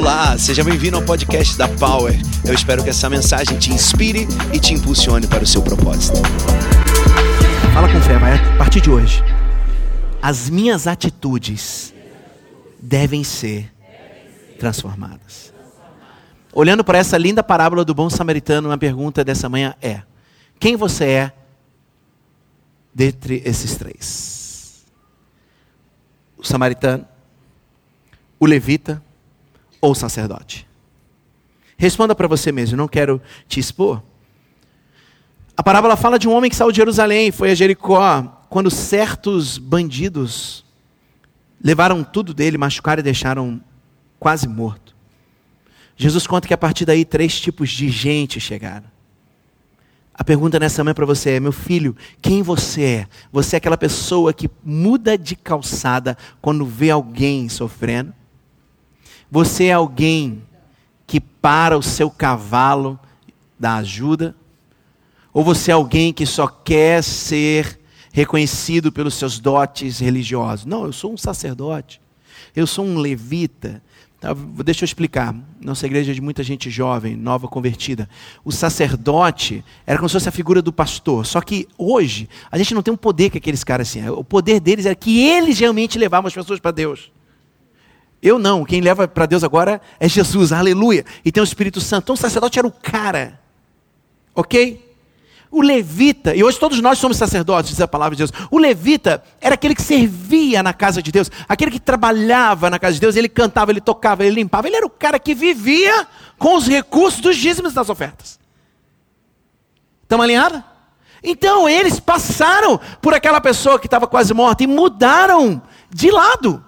Olá, seja bem-vindo ao podcast da Power. Eu espero que essa mensagem te inspire e te impulsione para o seu propósito. Fala com fé, vai a partir de hoje. As minhas atitudes devem ser transformadas. Olhando para essa linda parábola do bom samaritano, uma pergunta dessa manhã é: quem você é dentre esses três? O samaritano, o levita ou sacerdote? Responda para você mesmo, não quero te expor. A parábola fala de um homem que saiu de Jerusalém, foi a Jericó, quando certos bandidos levaram tudo dele, machucaram e deixaram quase morto. Jesus conta que a partir daí três tipos de gente chegaram. A pergunta nessa manhã para você é: meu filho, quem você é? Você é aquela pessoa que muda de calçada quando vê alguém sofrendo? Você é alguém que para o seu cavalo da ajuda? Ou você é alguém que só quer ser reconhecido pelos seus dotes religiosos? Não, eu sou um sacerdote. Eu sou um levita. Tá, deixa eu explicar. Nossa igreja é de muita gente jovem, nova convertida. O sacerdote era como se fosse a figura do pastor. Só que hoje, a gente não tem um poder que aqueles caras assim. O poder deles era que eles realmente levavam as pessoas para Deus. Eu não, quem leva para Deus agora é Jesus, aleluia. E tem o Espírito Santo. Então o sacerdote era o cara, ok? O levita, e hoje todos nós somos sacerdotes, diz a palavra de Deus. O levita era aquele que servia na casa de Deus, aquele que trabalhava na casa de Deus, ele cantava, ele tocava, ele limpava. Ele era o cara que vivia com os recursos dos dízimos das ofertas. Estamos alinhados? Então eles passaram por aquela pessoa que estava quase morta e mudaram de lado.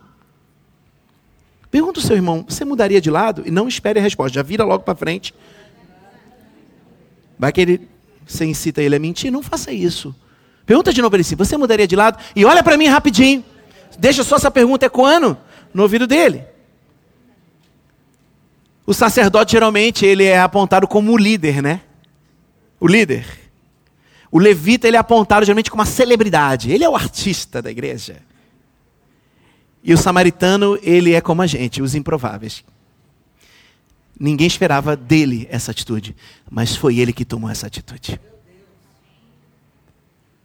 Pergunta o seu irmão, você mudaria de lado? E não espere a resposta, já vira logo para frente. Vai que ele, você incita ele a mentir? Não faça isso. Pergunta de novo ele assim, você mudaria de lado? E olha para mim rapidinho. Deixa só essa pergunta ecoando no ouvido dele. O sacerdote geralmente ele é apontado como o líder, né? O líder. O levita ele é apontado geralmente como uma celebridade. Ele é o artista da igreja. E o samaritano, ele é como a gente, os improváveis. Ninguém esperava dele essa atitude, mas foi ele que tomou essa atitude.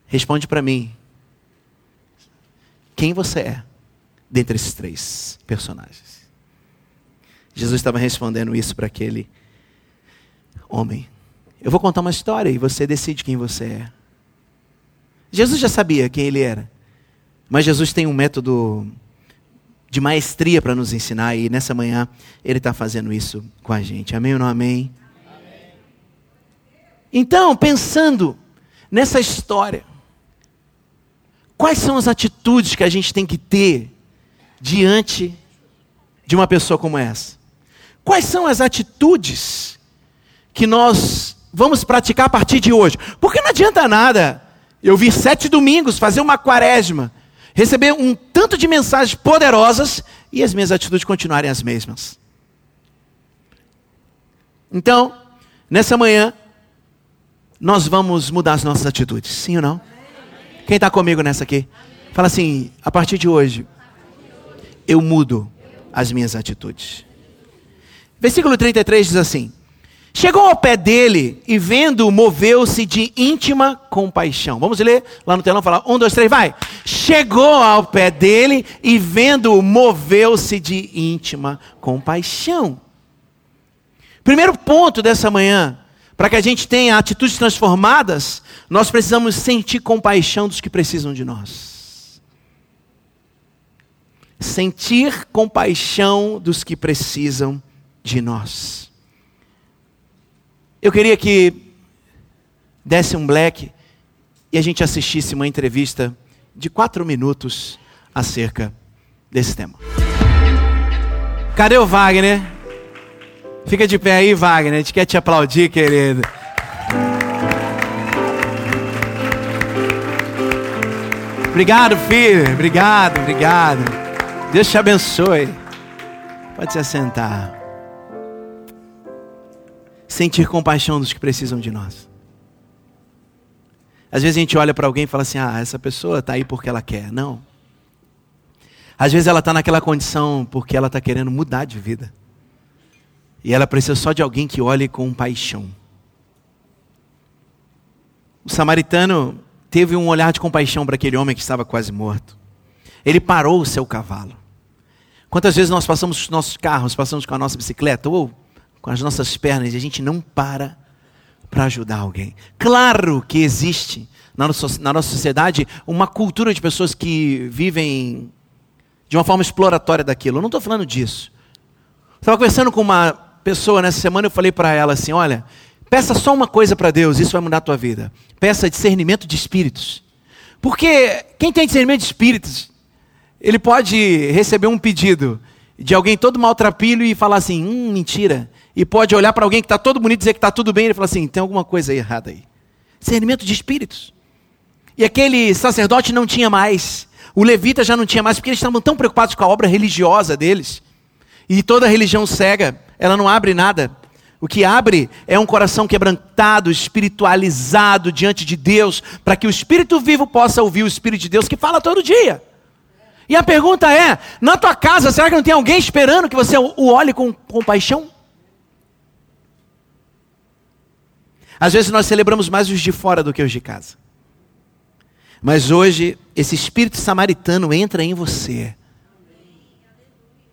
Responde para mim. Quem você é dentre esses três personagens? Jesus estava respondendo isso para aquele homem. Eu vou contar uma história e você decide quem você é. Jesus já sabia quem ele era, mas Jesus tem um método de maestria para nos ensinar e nessa manhã ele está fazendo isso com a gente. Amém ou não amém? amém? Então, pensando nessa história, quais são as atitudes que a gente tem que ter diante de uma pessoa como essa? Quais são as atitudes que nós vamos praticar a partir de hoje? Porque não adianta nada eu vir sete domingos fazer uma quaresma receber um tanto de mensagens poderosas e as minhas atitudes continuarem as mesmas. Então, nessa manhã, nós vamos mudar as nossas atitudes, sim ou não? Quem está comigo nessa aqui? Fala assim: a partir de hoje, eu mudo as minhas atitudes. Versículo 33 diz assim: Chegou ao pé dele e vendo, moveu-se de íntima compaixão. Vamos ler lá no telão, falar um, dois, três, vai. Chegou ao pé dele e vendo, moveu-se de íntima compaixão. Primeiro ponto dessa manhã, para que a gente tenha atitudes transformadas, nós precisamos sentir compaixão dos que precisam de nós. Sentir compaixão dos que precisam de nós. Eu queria que desse um black e a gente assistisse uma entrevista de quatro minutos acerca desse tema. Cadê o Wagner? Fica de pé aí, Wagner. A gente quer te aplaudir, querido. Obrigado, filho. Obrigado, obrigado. Deus te abençoe. Pode se assentar sentir compaixão dos que precisam de nós. Às vezes a gente olha para alguém e fala assim: ah, essa pessoa está aí porque ela quer. Não. Às vezes ela está naquela condição porque ela está querendo mudar de vida. E ela precisa só de alguém que olhe com paixão. O samaritano teve um olhar de compaixão para aquele homem que estava quase morto. Ele parou o seu cavalo. Quantas vezes nós passamos com os nossos carros, passamos com a nossa bicicleta ou com as nossas pernas e a gente não para para ajudar alguém? Claro que existe na nossa, na nossa sociedade uma cultura de pessoas que vivem de uma forma exploratória daquilo. Eu não estou falando disso. Estava conversando com uma pessoa nessa semana, eu falei para ela assim: olha, peça só uma coisa para Deus, isso vai mudar a tua vida. Peça discernimento de espíritos. Porque quem tem discernimento de espíritos, ele pode receber um pedido de alguém todo maltrapilho e falar assim: hum, mentira. E pode olhar para alguém que está todo bonito e dizer que está tudo bem e falar assim: tem alguma coisa errada aí. Discernimento de espíritos. E aquele sacerdote não tinha mais. O levita já não tinha mais, porque eles estavam tão preocupados com a obra religiosa deles. E toda religião cega, ela não abre nada. O que abre é um coração quebrantado, espiritualizado diante de Deus, para que o Espírito vivo possa ouvir o Espírito de Deus que fala todo dia. E a pergunta é: na tua casa, será que não tem alguém esperando que você o olhe com compaixão? Às vezes nós celebramos mais os de fora do que os de casa. Mas hoje, esse espírito samaritano entra em você.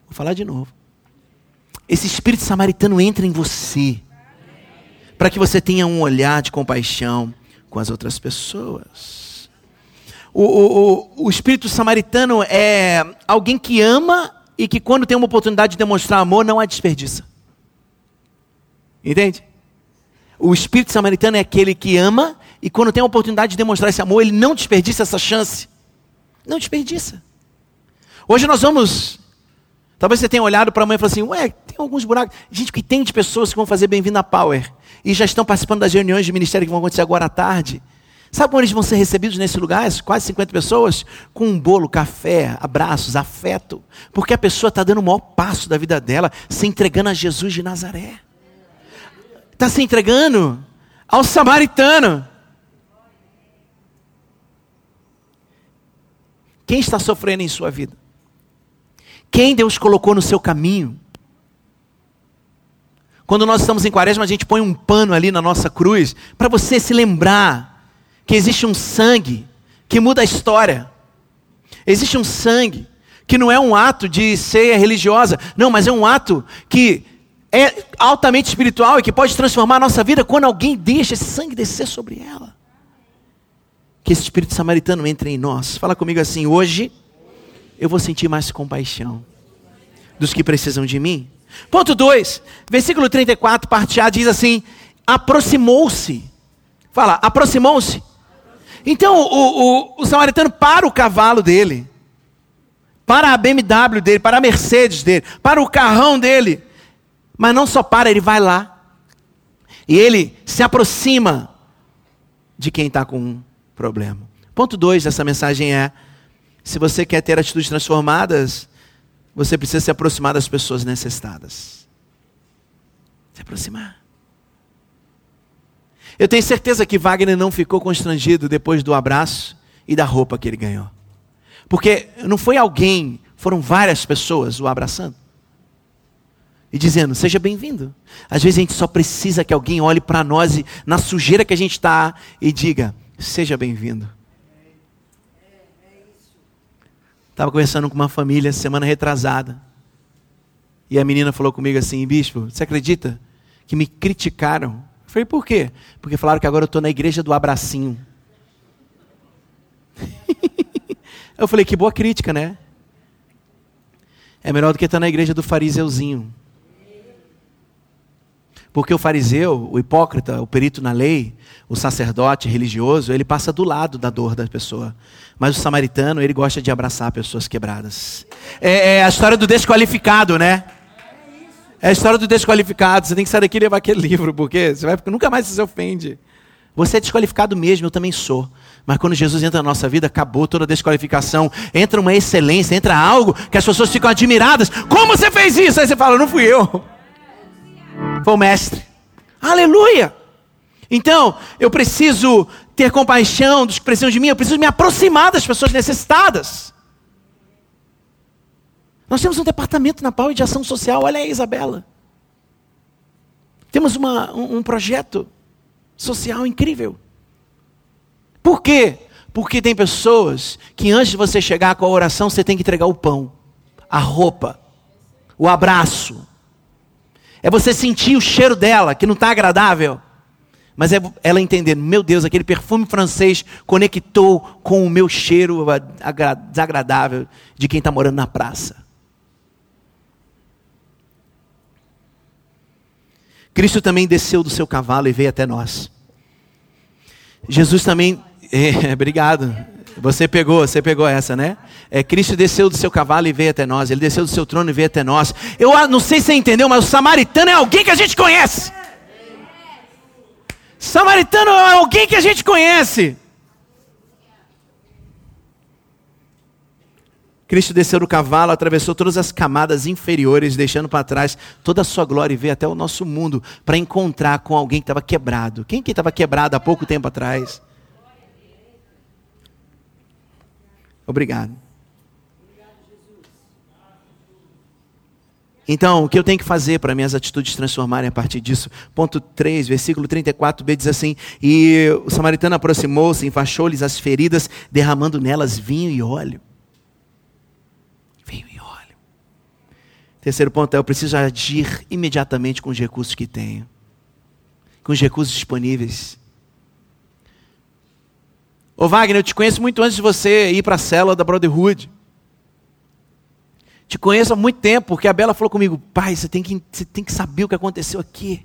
Vou falar de novo. Esse espírito samaritano entra em você. Para que você tenha um olhar de compaixão com as outras pessoas. O, o, o, espírito samaritano é alguém que ama e que, quando tem uma oportunidade de demonstrar amor, não a desperdiça. Entende? O espírito samaritano é aquele que ama e quando tem a oportunidade de demonstrar esse amor, ele não desperdiça essa chance. Não desperdiça. Hoje nós vamos. Talvez você tenha olhado para a mãe e falado assim: Ué, tem alguns buracos. Gente, que tem de pessoas que vão fazer bem-vindo à Power e já estão participando das reuniões de ministério que vão acontecer agora à tarde. Sabe como eles vão ser recebidos nesse lugar? Quase 50 pessoas? Com um bolo, café, abraços, afeto. Porque a pessoa está dando o maior passo da vida dela, se entregando a Jesus de Nazaré. Está se entregando ao samaritano. Quem está sofrendo em sua vida? Quem Deus colocou no seu caminho? Quando nós estamos em quaresma, a gente põe um pano ali na nossa cruz para você se lembrar que existe um sangue que muda a história. Existe um sangue que não é um ato de ceia religiosa, não, mas é um ato que é altamente espiritual e que pode transformar a nossa vida quando alguém deixa esse sangue descer sobre ela que esse espírito samaritano entre em nós. Fala comigo assim: hoje eu vou sentir mais compaixão dos que precisam de mim. Ponto 2, versículo 34, parte A, diz assim: aproximou-se. Fala, aproximou-se. Então o, o, o samaritano para o cavalo dele, para a BMW dele, para a Mercedes dele, para o carrão dele. Mas não só para, ele vai lá. E ele se aproxima de quem está com problema. Ponto 2 dessa mensagem é: se você quer ter atitudes transformadas, você precisa se aproximar das pessoas necessitadas. Se aproximar. Eu tenho certeza que Wagner não ficou constrangido depois do abraço e da roupa que ele ganhou. Porque não foi alguém, foram várias pessoas o abraçando. E dizendo, seja bem-vindo. Às vezes a gente só precisa que alguém olhe para nós e, na sujeira que a gente está e diga: Seja bem-vindo. Estava conversando com uma família semana retrasada. E a menina falou comigo assim: Bispo, você acredita que me criticaram? Eu falei: Por quê? Porque falaram que agora eu estou na igreja do abracinho. eu falei: Que boa crítica, né? É melhor do que estar na igreja do fariseuzinho. Porque o fariseu, o hipócrita, o perito na lei, o sacerdote religioso, ele passa do lado da dor da pessoa. Mas o samaritano, ele gosta de abraçar pessoas quebradas. É, é a história do desqualificado, né? É a história do desqualificado. Você tem que sair daqui e levar aquele livro, porque você vai, nunca mais se ofende. Você é desqualificado mesmo, eu também sou. Mas quando Jesus entra na nossa vida, acabou toda a desqualificação. Entra uma excelência, entra algo que as pessoas ficam admiradas. Como você fez isso? Aí você fala, não fui eu. Foi o mestre. Aleluia! Então, eu preciso ter compaixão dos que precisam de mim, eu preciso me aproximar das pessoas necessitadas. Nós temos um departamento na Pau de ação social, olha aí, Isabela. Temos uma, um, um projeto social incrível. Por quê? Porque tem pessoas que antes de você chegar com a oração, você tem que entregar o pão, a roupa, o abraço. É você sentir o cheiro dela, que não está agradável. Mas é ela entender, meu Deus, aquele perfume francês conectou com o meu cheiro desagradável de quem está morando na praça. Cristo também desceu do seu cavalo e veio até nós. Jesus também, é, obrigado. Você pegou, você pegou essa, né? É, Cristo desceu do seu cavalo e veio até nós. Ele desceu do seu trono e veio até nós. Eu não sei se você entendeu, mas o samaritano é alguém que a gente conhece. Samaritano é alguém que a gente conhece. Cristo desceu do cavalo, atravessou todas as camadas inferiores, deixando para trás toda a sua glória e veio até o nosso mundo para encontrar com alguém que estava quebrado. Quem que estava quebrado há pouco tempo atrás? Obrigado. Então, o que eu tenho que fazer para minhas atitudes transformarem a partir disso? Ponto 3, versículo 34b diz assim: E o samaritano aproximou-se, enfaixou-lhes as feridas, derramando nelas vinho e óleo. Vinho e óleo. Terceiro ponto é: eu preciso agir imediatamente com os recursos que tenho, com os recursos disponíveis. Ô Wagner, eu te conheço muito antes de você ir para a célula da Brotherhood. Te conheço há muito tempo, porque a Bela falou comigo, pai, você tem que, você tem que saber o que aconteceu aqui.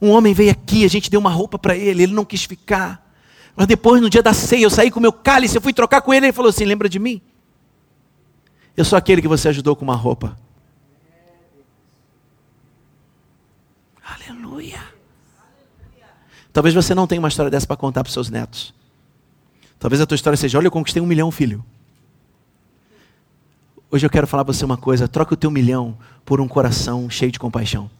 Um homem veio aqui, a gente deu uma roupa para ele, ele não quis ficar. Mas depois, no dia da ceia, eu saí com o meu cálice, eu fui trocar com ele, ele falou assim: lembra de mim? Eu sou aquele que você ajudou com uma roupa. Aleluia. Talvez você não tenha uma história dessa para contar para seus netos. Talvez a tua história seja: olha, eu conquistei um milhão, filho. Hoje eu quero falar para você uma coisa: troca o teu milhão por um coração cheio de compaixão.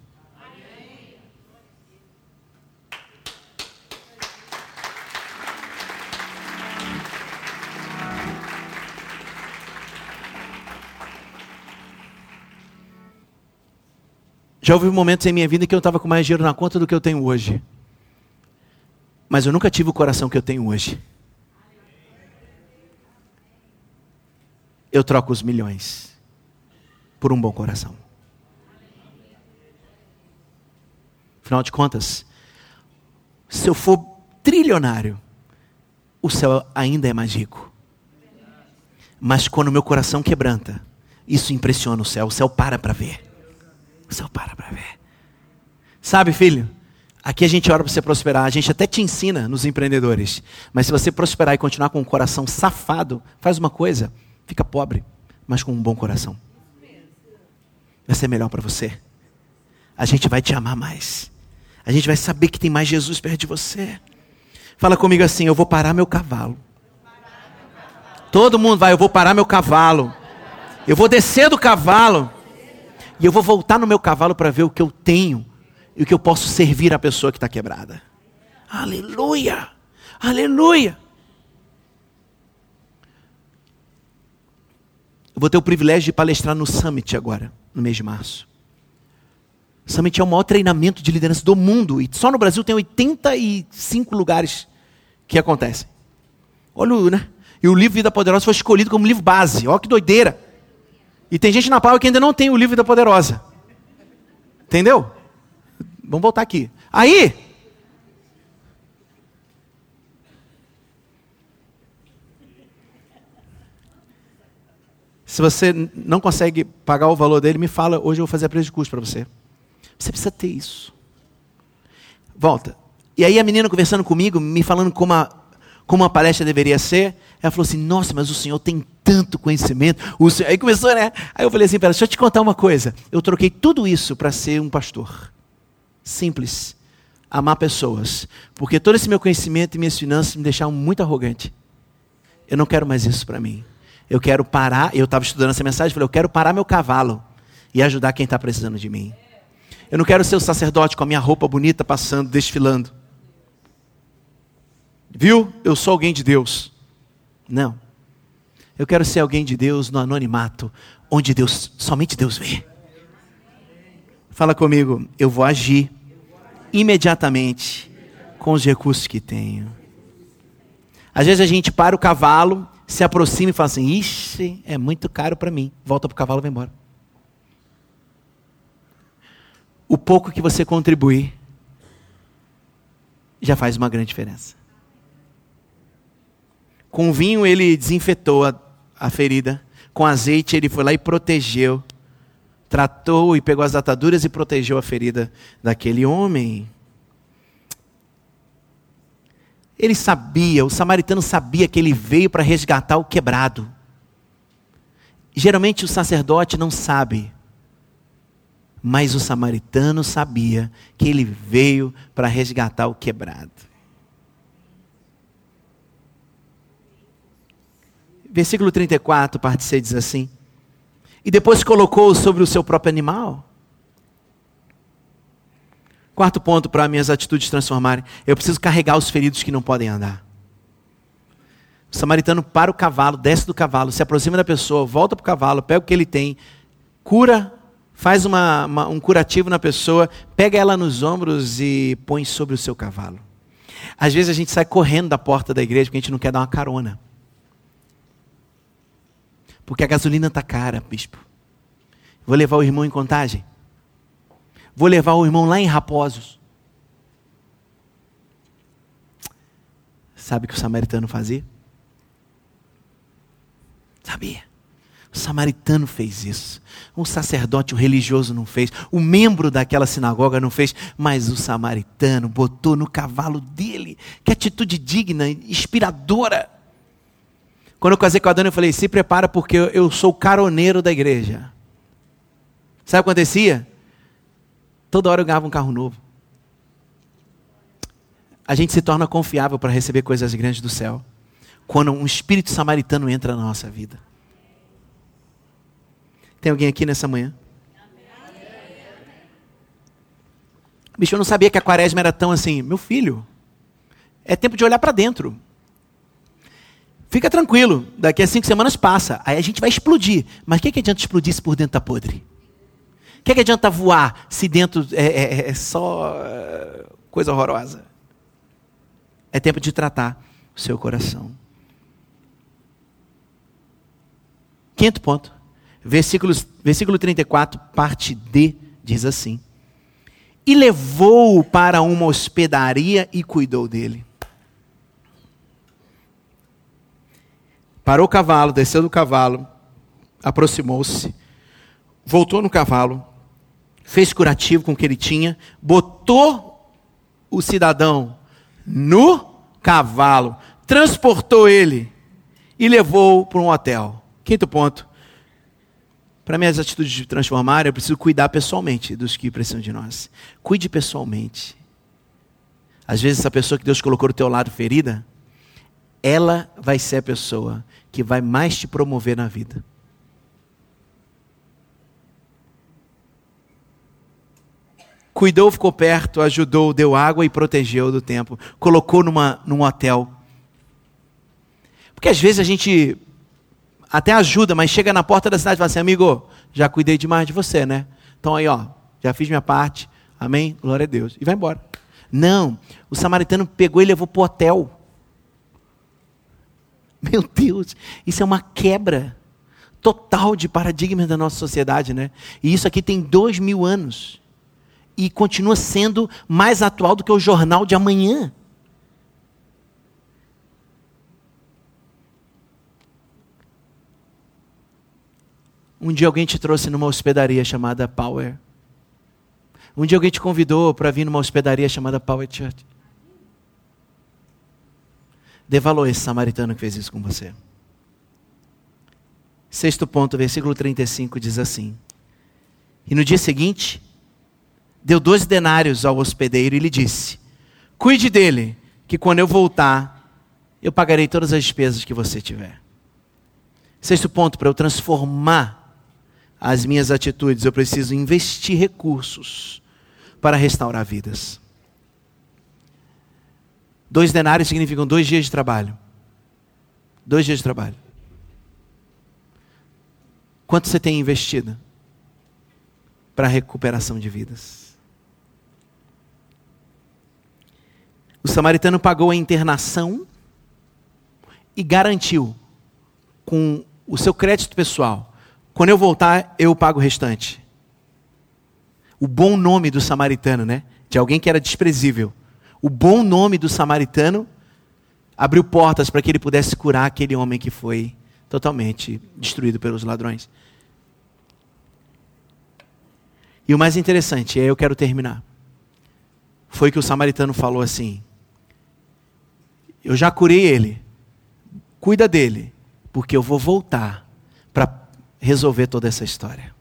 Já houve momentos em minha vida que eu estava com mais dinheiro na conta do que eu tenho hoje. Mas eu nunca tive o coração que eu tenho hoje. eu troco os milhões por um bom coração. Afinal de contas, se eu for trilionário, o céu ainda é mais rico. Mas quando meu coração quebranta, isso impressiona o céu. O céu para para ver. O céu para para ver. Sabe, filho? Aqui a gente ora para você prosperar. A gente até te ensina nos empreendedores. Mas se você prosperar e continuar com um coração safado, faz uma coisa Fica pobre, mas com um bom coração. Vai ser melhor para você. A gente vai te amar mais. A gente vai saber que tem mais Jesus perto de você. Fala comigo assim: eu vou parar meu cavalo. Todo mundo vai, eu vou parar meu cavalo. Eu vou descer do cavalo. E eu vou voltar no meu cavalo para ver o que eu tenho e o que eu posso servir à pessoa que está quebrada. Aleluia! Aleluia! Eu vou ter o privilégio de palestrar no Summit agora, no mês de março. O Summit é o maior treinamento de liderança do mundo. E só no Brasil tem 85 lugares que acontecem. Olha né? E o livro Vida Poderosa foi escolhido como livro base. Olha que doideira. E tem gente na Pau que ainda não tem o livro Vida Poderosa. Entendeu? Vamos voltar aqui. Aí, Se você não consegue pagar o valor dele, me fala, hoje eu vou fazer a preço de custo para você. Você precisa ter isso. Volta. E aí a menina conversando comigo, me falando como a, como a palestra deveria ser, ela falou assim, nossa, mas o senhor tem tanto conhecimento. Aí começou, né? Aí eu falei assim para ela, deixa eu te contar uma coisa. Eu troquei tudo isso para ser um pastor. Simples. Amar pessoas. Porque todo esse meu conhecimento e minhas finanças me deixaram muito arrogante. Eu não quero mais isso para mim. Eu quero parar, eu estava estudando essa mensagem, falei, eu quero parar meu cavalo e ajudar quem está precisando de mim. Eu não quero ser o sacerdote com a minha roupa bonita passando, desfilando. Viu? Eu sou alguém de Deus. Não. Eu quero ser alguém de Deus no anonimato, onde Deus, somente Deus vê. Fala comigo, eu vou agir imediatamente com os recursos que tenho. Às vezes a gente para o cavalo, se aproxima e fala assim: Ixi, é muito caro para mim. Volta para o cavalo e vai embora. O pouco que você contribuir já faz uma grande diferença. Com vinho ele desinfetou a, a ferida, com azeite ele foi lá e protegeu, tratou e pegou as ataduras e protegeu a ferida daquele homem. Ele sabia, o samaritano sabia que ele veio para resgatar o quebrado. Geralmente o sacerdote não sabe, mas o samaritano sabia que ele veio para resgatar o quebrado. Versículo 34, parte C diz assim: E depois colocou sobre o seu próprio animal. Quarto ponto para minhas atitudes transformarem: eu preciso carregar os feridos que não podem andar. O samaritano para o cavalo, desce do cavalo, se aproxima da pessoa, volta para o cavalo, pega o que ele tem, cura, faz uma, uma, um curativo na pessoa, pega ela nos ombros e põe sobre o seu cavalo. Às vezes a gente sai correndo da porta da igreja porque a gente não quer dar uma carona. Porque a gasolina está cara, bispo. Vou levar o irmão em contagem. Vou levar o irmão lá em Raposos. Sabe o que o samaritano fazia? Sabia. O samaritano fez isso. Um sacerdote, um religioso não fez. O membro daquela sinagoga não fez. Mas o samaritano botou no cavalo dele. Que atitude digna, inspiradora. Quando eu casei com a dona, eu falei: se prepara, porque eu sou caroneiro da igreja. Sabe o que acontecia? Toda hora eu ganhava um carro novo. A gente se torna confiável para receber coisas grandes do céu. Quando um espírito samaritano entra na nossa vida. Tem alguém aqui nessa manhã? Bicho, eu não sabia que a quaresma era tão assim. Meu filho, é tempo de olhar para dentro. Fica tranquilo, daqui a cinco semanas passa. Aí a gente vai explodir. Mas o que, que adianta explodir se por dentro está podre? O que, é que adianta voar se dentro é, é, é só é, coisa horrorosa? É tempo de tratar o seu coração. Quinto ponto. Versículos, versículo 34, parte D, diz assim: E levou-o para uma hospedaria e cuidou dele. Parou o cavalo, desceu do cavalo, aproximou-se, voltou no cavalo, fez curativo com o que ele tinha, botou o cidadão no cavalo, transportou ele e levou para um hotel. Quinto ponto. Para minhas atitudes de transformar, eu preciso cuidar pessoalmente dos que precisam de nós. Cuide pessoalmente. Às vezes, essa pessoa que Deus colocou do teu lado ferida, ela vai ser a pessoa que vai mais te promover na vida. cuidou, ficou perto, ajudou, deu água e protegeu do tempo. Colocou numa, num hotel. Porque às vezes a gente até ajuda, mas chega na porta da cidade e fala assim: amigo, já cuidei demais de você, né? Então aí, ó, já fiz minha parte, amém? Glória a Deus. E vai embora. Não, o samaritano pegou e levou para o hotel. Meu Deus, isso é uma quebra total de paradigma da nossa sociedade, né? E isso aqui tem dois mil anos e continua sendo mais atual do que o jornal de amanhã. Um dia alguém te trouxe numa hospedaria chamada Power. Um dia alguém te convidou para vir numa hospedaria chamada Power Church. Dê valor a esse samaritano que fez isso com você. Sexto ponto, versículo 35 diz assim: E no dia seguinte, deu dois denários ao hospedeiro e lhe disse: Cuide dele, que quando eu voltar, eu pagarei todas as despesas que você tiver. Sexto ponto, para eu transformar as minhas atitudes, eu preciso investir recursos para restaurar vidas. Dois denários significam dois dias de trabalho. Dois dias de trabalho. Quanto você tem investido? para a recuperação de vidas. O samaritano pagou a internação e garantiu com o seu crédito pessoal: quando eu voltar, eu pago o restante. O bom nome do samaritano, né? De alguém que era desprezível. O bom nome do samaritano abriu portas para que ele pudesse curar aquele homem que foi totalmente destruído pelos ladrões. E o mais interessante, e aí eu quero terminar, foi que o samaritano falou assim: Eu já curei ele, cuida dele, porque eu vou voltar para resolver toda essa história.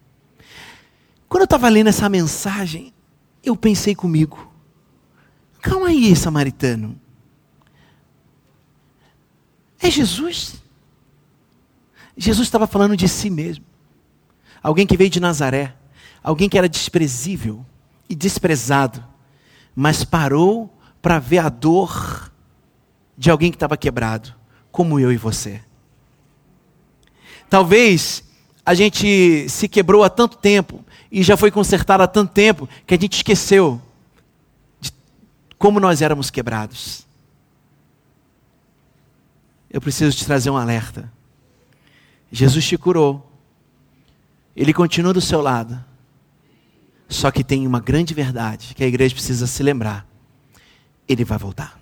Quando eu estava lendo essa mensagem, eu pensei comigo: calma aí, samaritano. É Jesus? Jesus estava falando de si mesmo. Alguém que veio de Nazaré alguém que era desprezível e desprezado, mas parou para ver a dor de alguém que estava quebrado, como eu e você. Talvez a gente se quebrou há tanto tempo e já foi consertado há tanto tempo que a gente esqueceu como nós éramos quebrados. Eu preciso te trazer um alerta. Jesus te curou. Ele continua do seu lado. Só que tem uma grande verdade que a igreja precisa se lembrar: Ele vai voltar.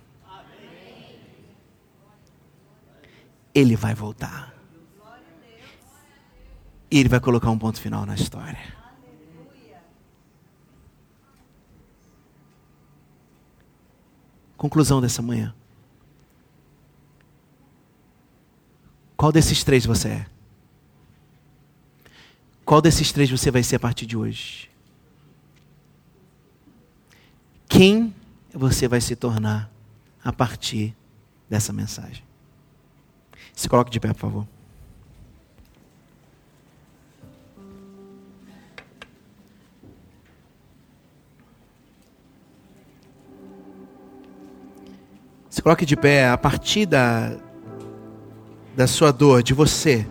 Ele vai voltar. E Ele vai colocar um ponto final na história. Conclusão dessa manhã. Qual desses três você é? Qual desses três você vai ser a partir de hoje? quem você vai se tornar a partir dessa mensagem. Se coloque de pé, por favor. Se coloque de pé a partir da, da sua dor, de você.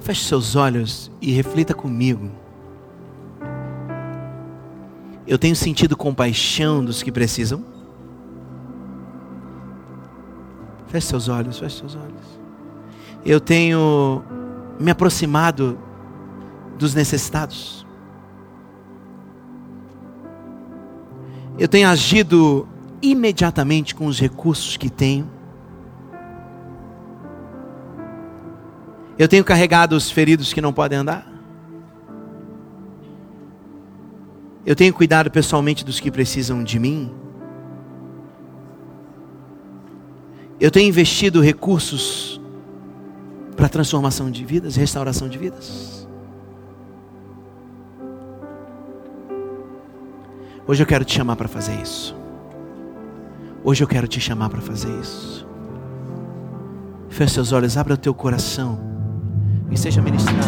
Feche seus olhos e reflita comigo. Eu tenho sentido compaixão dos que precisam? Feche seus olhos, feche seus olhos. Eu tenho me aproximado dos necessitados. Eu tenho agido imediatamente com os recursos que tenho. Eu tenho carregado os feridos que não podem andar. Eu tenho cuidado pessoalmente dos que precisam de mim. Eu tenho investido recursos para transformação de vidas, restauração de vidas. Hoje eu quero te chamar para fazer isso. Hoje eu quero te chamar para fazer isso. Feche seus olhos, abra o teu coração e seja ministrado.